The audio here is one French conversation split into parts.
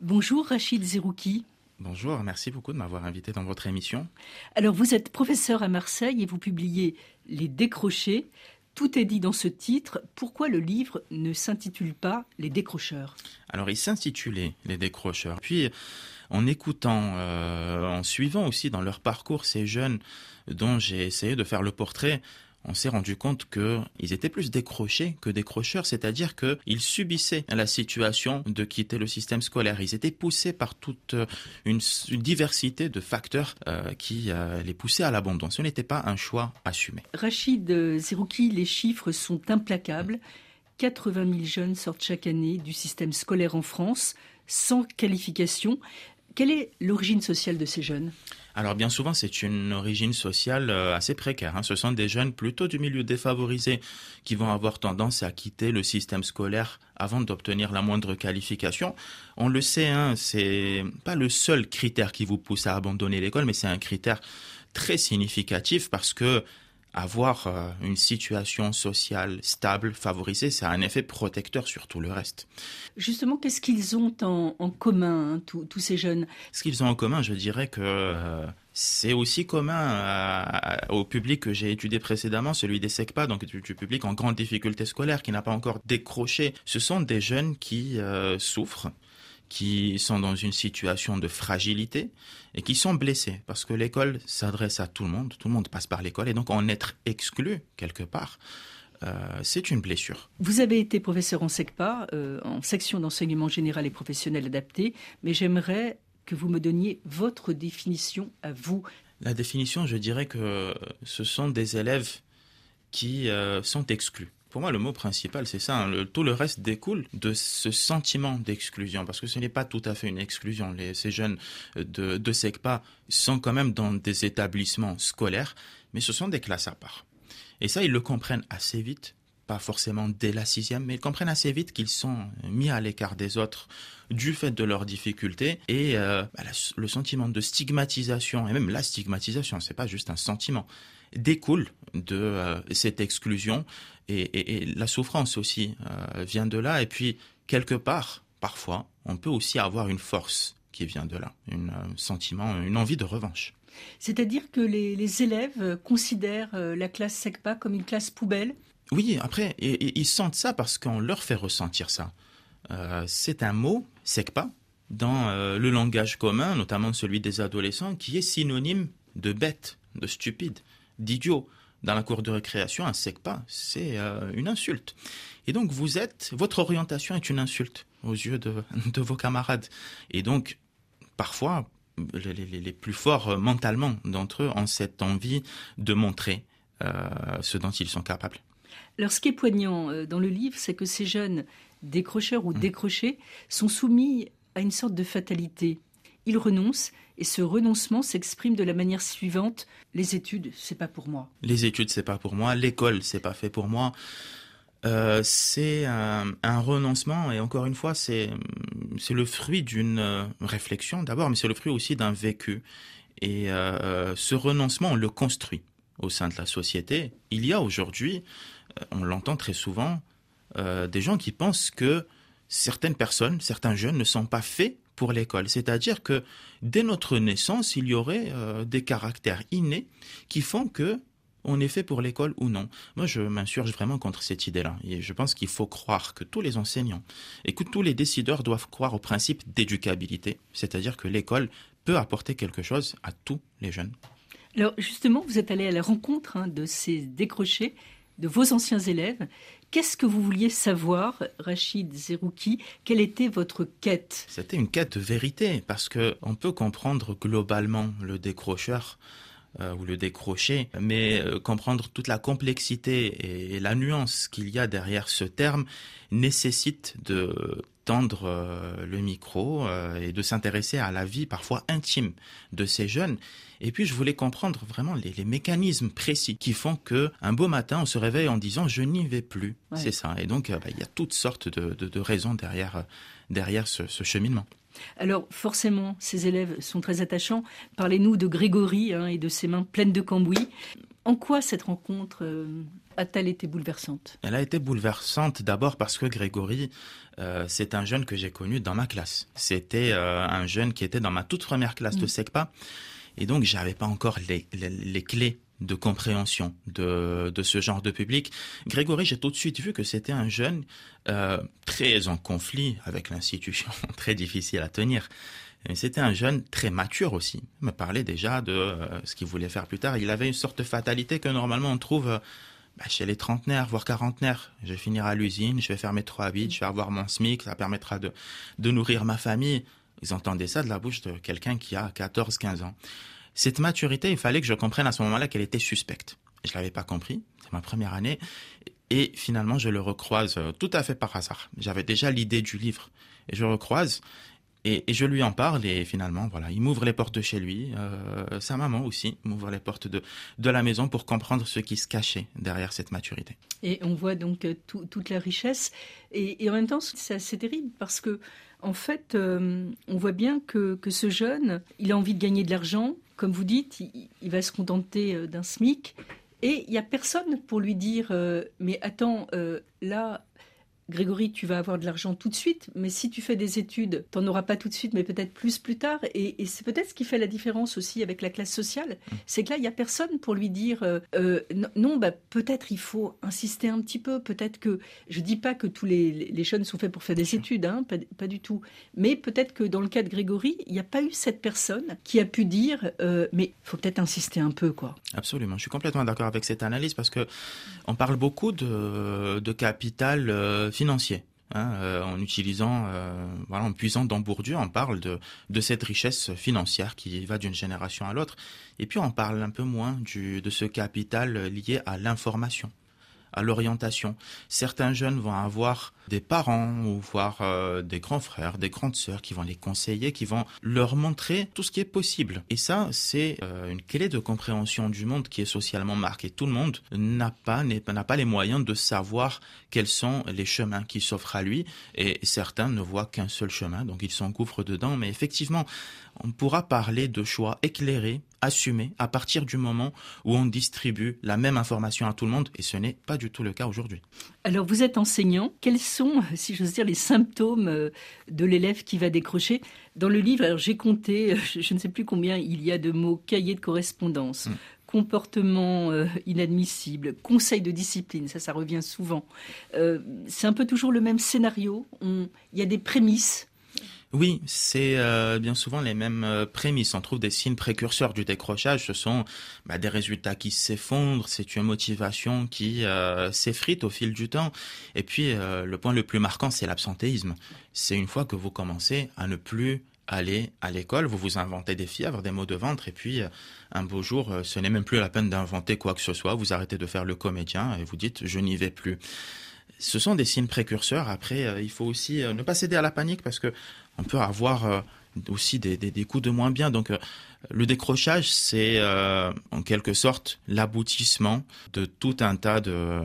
Bonjour Rachid Zerouki. Bonjour, merci beaucoup de m'avoir invité dans votre émission. Alors vous êtes professeur à Marseille et vous publiez Les décrochés. Tout est dit dans ce titre. Pourquoi le livre ne s'intitule pas Les décrocheurs? Alors il s'intitulait Les décrocheurs. Puis en écoutant, euh, en suivant aussi dans leur parcours ces jeunes dont j'ai essayé de faire le portrait, on s'est rendu compte qu'ils étaient plus décrochés que décrocheurs, c'est-à-dire qu'ils subissaient la situation de quitter le système scolaire. Ils étaient poussés par toute une, diversité de facteurs euh, qui euh, les poussaient à l'abandon. Ce n'était pas un choix assumé. Rachid Zerouki, les chiffres sont implacables. 80 000 jeunes sortent chaque année du système scolaire en France sans qualification. Quelle est l'origine sociale de ces jeunes? Alors bien souvent, c'est une origine sociale euh, assez précaire. Hein. Ce sont des jeunes plutôt du milieu défavorisé qui vont avoir tendance à quitter le système scolaire avant d'obtenir la moindre qualification. On le sait, hein, c'est pas le seul critère qui vous pousse à abandonner l'école, mais c'est un critère très significatif parce que avoir euh, une situation sociale stable, favorisée, ça a un effet protecteur sur tout le reste. Justement, qu'est-ce qu'ils ont en, commun, hein, tous ces jeunes? Ce qu'ils ont en commun, je dirais que euh, c'est aussi commun au public que j'ai étudié précédemment, celui des SECPA, donc du, public en grande difficulté scolaire, qui n'a pas encore décroché. Ce sont des jeunes qui euh, souffrent qui sont dans une situation de fragilité et qui sont blessés parce que l'école s'adresse à tout le monde, tout le monde passe par l'école et donc en être exclu quelque part, euh, c'est une blessure. Vous avez été professeur en SECPA, euh, en section d'enseignement général et professionnel adapté, mais j'aimerais que vous me donniez votre définition à vous. La définition, je dirais que ce sont des élèves qui euh, sont exclus pour moi, le mot principal, c'est ça. Hein. tout le reste découle de ce sentiment d'exclusion, parce que ce n'est pas tout à fait une exclusion. ces jeunes de, de SECPA sont quand même dans des établissements scolaires, mais ce sont des classes à part. Et ça, ils le comprennent assez vite, pas forcément dès la sixième, mais ils comprennent assez vite qu'ils sont mis à l'écart des autres du fait de leurs difficultés et euh, bah, le sentiment de stigmatisation et même la stigmatisation, c'est pas juste un sentiment, découle de euh, cette exclusion et, la souffrance aussi euh, vient de là. Et puis, quelque part, parfois, on peut aussi avoir une force qui vient de là, un euh, sentiment, une envie de revanche. C'est-à-dire que les, élèves considèrent la classe SECPA comme une classe poubelle? Oui, après, ils sentent ça parce qu'on leur fait ressentir ça. c'est un mot, SECPA, dans le langage commun, notamment celui des adolescents, qui est synonyme de bête, de stupide d'idiot. Dans la cour de récréation, un SECPA, c'est euh, une insulte. Et donc, vous êtes, votre orientation est une insulte aux yeux de, vos camarades. Et donc, parfois, les, plus forts euh, mentalement d'entre eux ont cette envie de montrer euh, ce dont ils sont capables. Alors, ce qui est poignant dans le livre, c'est que ces jeunes décrocheurs ou mmh. décrochés sont soumis à une sorte de fatalité. Ils renoncent et ce renoncement s'exprime de la manière suivante les études, c'est pas pour moi. Les études, c'est pas pour moi. L'école, c'est pas fait pour moi. Euh, c'est un, renoncement et encore une fois, c'est c'est le fruit d'une euh, réflexion d'abord, mais c'est le fruit aussi d'un vécu. Et euh, ce renoncement, on le construit au sein de la société. Il y a aujourd'hui, on l'entend très souvent, des gens qui pensent que certaines personnes, certains jeunes ne sont pas faits pour l'école. C'est-à-dire que dès notre naissance, il y aurait euh, des caractères innés qui font que on est fait pour l'école ou non. Moi, je m'insurge vraiment contre cette idée-là. Et je pense qu'il faut croire que tous les enseignants et que tous les décideurs doivent croire au principe d'éducabilité. C'est-à-dire que l'école peut apporter quelque chose à tous les jeunes. Alors, justement, vous êtes allé à la rencontre hein, de ces décrochés, de vos anciens élèves. Qu'est-ce que vous vouliez savoir, Rachid Zerouki? Quelle était votre quête? C'était une quête de vérité, parce que on peut comprendre globalement le décrocheur euh, ou le décrocher, mais euh, comprendre toute la complexité et, la nuance qu'il y a derrière ce terme nécessite de tendre euh, le micro et de s'intéresser à la vie parfois intime de ces jeunes et puis je voulais comprendre vraiment les, mécanismes précis qui font que un beau matin on se réveille en disant je n'y vais plus. C'est ça. Et donc euh, bah, il y a toutes sortes de, raisons derrière euh, derrière ce, cheminement. Alors forcément, ces élèves sont très attachants. Parlez-nous de Grégory hein, et de ses mains pleines de cambouis. En quoi cette rencontre euh, a-t-elle été bouleversante? Elle a été bouleversante d'abord parce que Grégory, euh, c'est un jeune que j'ai connu dans ma classe. C'était euh, un jeune qui était dans ma toute première classe de mm. SECPA. Et donc, j'avais pas encore les, les, clés de compréhension de, de, ce genre de public. Grégory, j'ai tout de suite vu que c'était un jeune euh, très en conflit avec l'institution, très difficile à tenir. C'était un jeune très mature aussi. Il me parlait déjà de euh, ce qu'il voulait faire plus tard. Il avait une sorte de fatalité que normalement on trouve bah, chez les trentenaires, voire quarantenaires. Je vais finir à l'usine, je vais faire mes trois habits, je vais avoir mon SMIC, ça permettra de, de nourrir ma famille. Ils entendaient ça de la bouche de quelqu'un qui a 14, 15 ans. Cette maturité, il fallait que je comprenne à ce moment-là qu'elle était suspecte. Je l'avais pas compris. C'est ma première année. Et finalement, je le recroise euh, tout à fait par hasard. J'avais déjà l'idée du livre. Et je recroise. Et, je lui en parle et finalement, voilà, il m'ouvre les portes chez lui. Euh, sa maman aussi m'ouvre les portes de, de la maison pour comprendre ce qui se cachait derrière cette maturité. Et on voit donc euh, toute la richesse. Et, en même temps, c'est assez terrible parce que, en fait, euh, on voit bien que, que, ce jeune, il a envie de gagner de l'argent. Comme vous dites, il va se contenter d'un SMIC. Et il n'y a personne pour lui dire Mais attends, là, Grégory, tu vas avoir de l'argent tout de suite, mais si tu fais des études, tu n'en auras pas tout de suite, mais peut-être plus plus tard. Et, c'est peut-être ce qui fait la différence aussi avec la classe sociale. Mmh. C'est que là, il n'y a personne pour lui dire euh, euh, non, bah, peut-être il faut insister un petit peu. Peut-être que. Je ne dis pas que tous les, jeunes sont faits pour faire des études, hein, pas, du tout. Mais peut-être que dans le cas de Grégory, il n'y a pas eu cette personne qui a pu dire euh, mais il faut peut-être insister un peu. quoi. Absolument. Je suis complètement d'accord avec cette analyse parce que on parle beaucoup de, de capital financier. Hein, euh, en utilisant, euh, voilà, en puisant dans Bourdieu, on parle de, cette richesse financière qui va d'une génération à l'autre. Et puis on parle un peu moins de ce capital lié à l'information à l'orientation. Certains jeunes vont avoir des parents ou voir euh, des grands frères, des grandes sœurs qui vont les conseiller, qui vont leur montrer tout ce qui est possible. Et ça, c'est euh, une clé de compréhension du monde qui est socialement marqué. Tout le monde n'a pas n'a pas les moyens de savoir quels sont les chemins qui s'offrent à lui, et certains ne voient qu'un seul chemin, donc ils s'engouffrent dedans. Mais effectivement, on pourra parler de choix éclairés, assumés, à partir du moment où on distribue la même information à tout le monde, et ce n'est pas du tout le cas aujourd'hui. Alors vous êtes enseignant, quels sont, si j'ose dire, les symptômes euh, de l'élève qui va décrocher? Dans le livre, j'ai compté, je ne sais plus combien il y a de mots, cahier de correspondance, hmm. comportement euh, inadmissible, conseil de discipline, ça, ça revient souvent. Euh, c'est un peu toujours le même scénario. il y a des prémices oui, c'est euh, bien souvent les mêmes euh, prémices. On trouve des signes précurseurs du décrochage. Ce sont bah, des résultats qui s'effondrent, c'est une motivation qui euh, s'effrite au fil du temps. Et puis le point le plus marquant, c'est l'absentéisme. C'est une fois que vous commencez à ne plus aller à l'école, vous vous inventez des fièvres, des maux de ventre, et puis un beau jour, ce n'est même plus la peine d'inventer quoi que ce soit. Vous arrêtez de faire le comédien et vous dites je n'y vais plus ce sont des signes précurseurs. Après, euh, il faut aussi euh, ne pas céder à la panique parce que on peut avoir euh, aussi des, des, coups de moins bien. Donc, le décrochage, c'est en quelque sorte l'aboutissement de tout un tas de,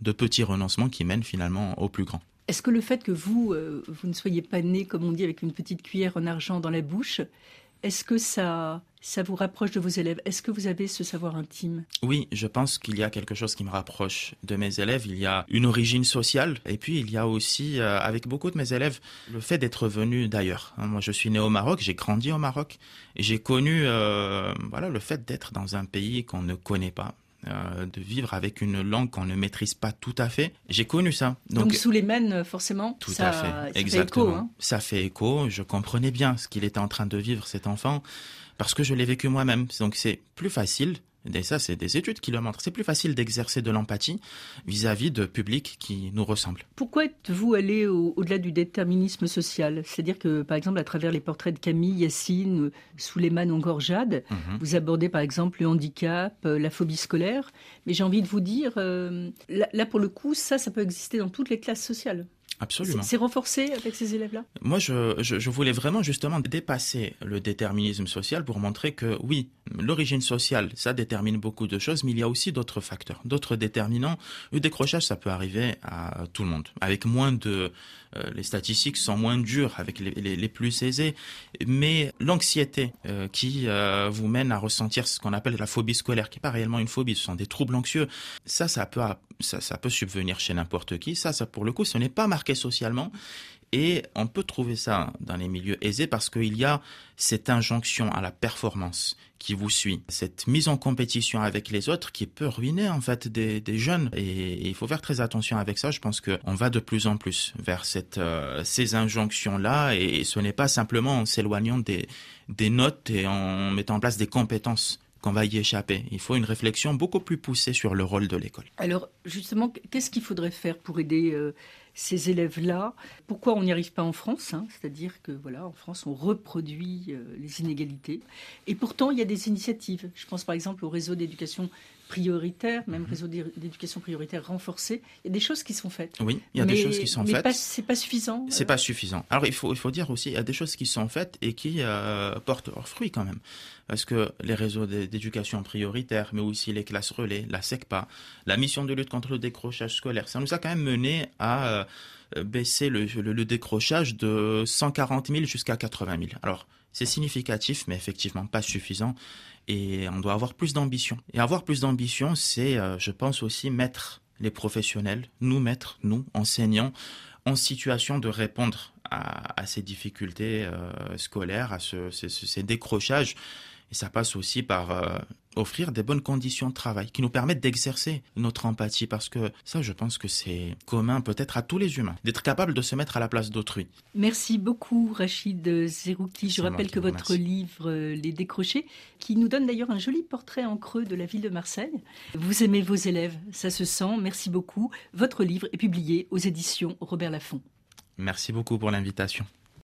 de, petits renoncements qui mènent finalement au plus grand. Est-ce que le fait que vous, vous ne soyez pas né, comme on dit, avec une petite cuillère en argent dans la bouche, est-ce que ça, ça vous rapproche de vos élèves? Est-ce que vous avez ce savoir intime? Oui, je pense qu'il y a quelque chose qui me rapproche de mes élèves. Il y a une origine sociale et puis il y a aussi, euh, avec beaucoup de mes élèves, le fait d'être venu d'ailleurs. Hein, moi, je suis né au Maroc, j'ai grandi au Maroc et j'ai connu euh, voilà, le fait d'être dans un pays qu'on ne connaît pas. Euh, de vivre avec une langue qu'on ne maîtrise pas tout à fait. J'ai connu ça. Donc, sous les mènes, forcément, tout ça, à fait. Exactement. Fait écho, hein. Ça fait écho. Je comprenais bien ce qu'il était en train de vivre cet enfant parce que je l'ai vécu moi-même. Donc c'est plus facile et ça, c'est des études qui le montrent. C'est plus facile d'exercer de l'empathie vis-à-vis de publics qui nous ressemblent. Pourquoi êtes-vous allé au-delà du déterminisme social? C'est-à-dire que, par exemple, à travers les portraits de Camille, Yacine, Souleymane ou encore Jade, mhm. vous abordez, par exemple, le handicap, euh, la phobie scolaire. Mais j'ai envie de vous dire, euh, là, pour le coup, ça, ça peut exister dans toutes les classes sociales. Absolument. C'est renforcé avec ces élèves-là? Moi, je, je, je, voulais vraiment justement dépasser le déterminisme social pour montrer que oui, l'origine sociale, ça détermine beaucoup de choses, mais il y a aussi d'autres facteurs, d'autres déterminants. Le décrochage, ça peut arriver à tout le monde, avec moins de... Euh, les statistiques sont moins dures avec les, les, les plus aisés, mais l'anxiété euh, qui euh, vous mène à ressentir ce qu'on appelle la phobie scolaire, qui n'est pas réellement une phobie, ce sont des troubles anxieux, ça, ça peut, ça, ça peut subvenir chez n'importe qui. Ça, ça, pour le coup, ce n'est pas marqué socialement. Et on peut trouver ça dans les milieux aisés parce qu'il y a cette injonction à la performance qui vous suit, cette mise en compétition avec les autres qui peut ruiner en fait des, jeunes. Et, il faut faire très attention avec ça. Je pense qu'on va de plus en plus vers cette, euh, ces injonctions-là et ce n'est pas simplement en s'éloignant des, des notes et en mettant en place des compétences qu'on va y échapper. Il faut une réflexion beaucoup plus poussée sur le rôle de l'école. Alors justement, qu'est-ce qu'il faudrait faire pour aider euh, ces élèves-là Pourquoi on n'y arrive pas en France hein? C'est-à-dire que voilà, en France, on reproduit euh, les inégalités. Et pourtant, il y a des initiatives. Je pense par exemple au réseau d'éducation prioritaire, même mmh. réseau d'éducation prioritaire renforcé. Il y a des choses qui sont faites. Oui, il y a mais, des choses qui sont mais faites. C'est pas suffisant. C'est pas suffisant. Alors il faut il faut dire aussi, il y a des choses qui sont faites et qui euh, portent leurs fruits quand même, parce que les réseaux d'éducation prioritaire, mais aussi les classes relais, la SECPA, la mission de lutte contre le décrochage scolaire, ça nous a quand même mené à euh, baisser le, décrochage de 140 000 jusqu'à 80 000. Alors c'est significatif, mais effectivement pas suffisant. Et on doit avoir plus d'ambition. Et avoir plus d'ambition, c'est, euh, je pense aussi, mettre les professionnels, nous mettre, nous, enseignants, en situation de répondre à, ces difficultés euh, scolaires, à ce, ces, décrochages. Et ça passe aussi par euh, offrir des bonnes conditions de travail qui nous permettent d'exercer notre empathie parce que ça, je pense que c'est commun peut-être à tous les humains, d'être capable de se mettre à la place d'autrui. Merci beaucoup Rachid Zerouki. Je rappelle que votre livre Les décrochés, qui nous donne d'ailleurs un joli portrait en creux de la ville de Marseille. Vous aimez vos élèves, ça se sent. Merci beaucoup. Votre livre est publié aux éditions Robert Laffont. Merci beaucoup pour l'invitation.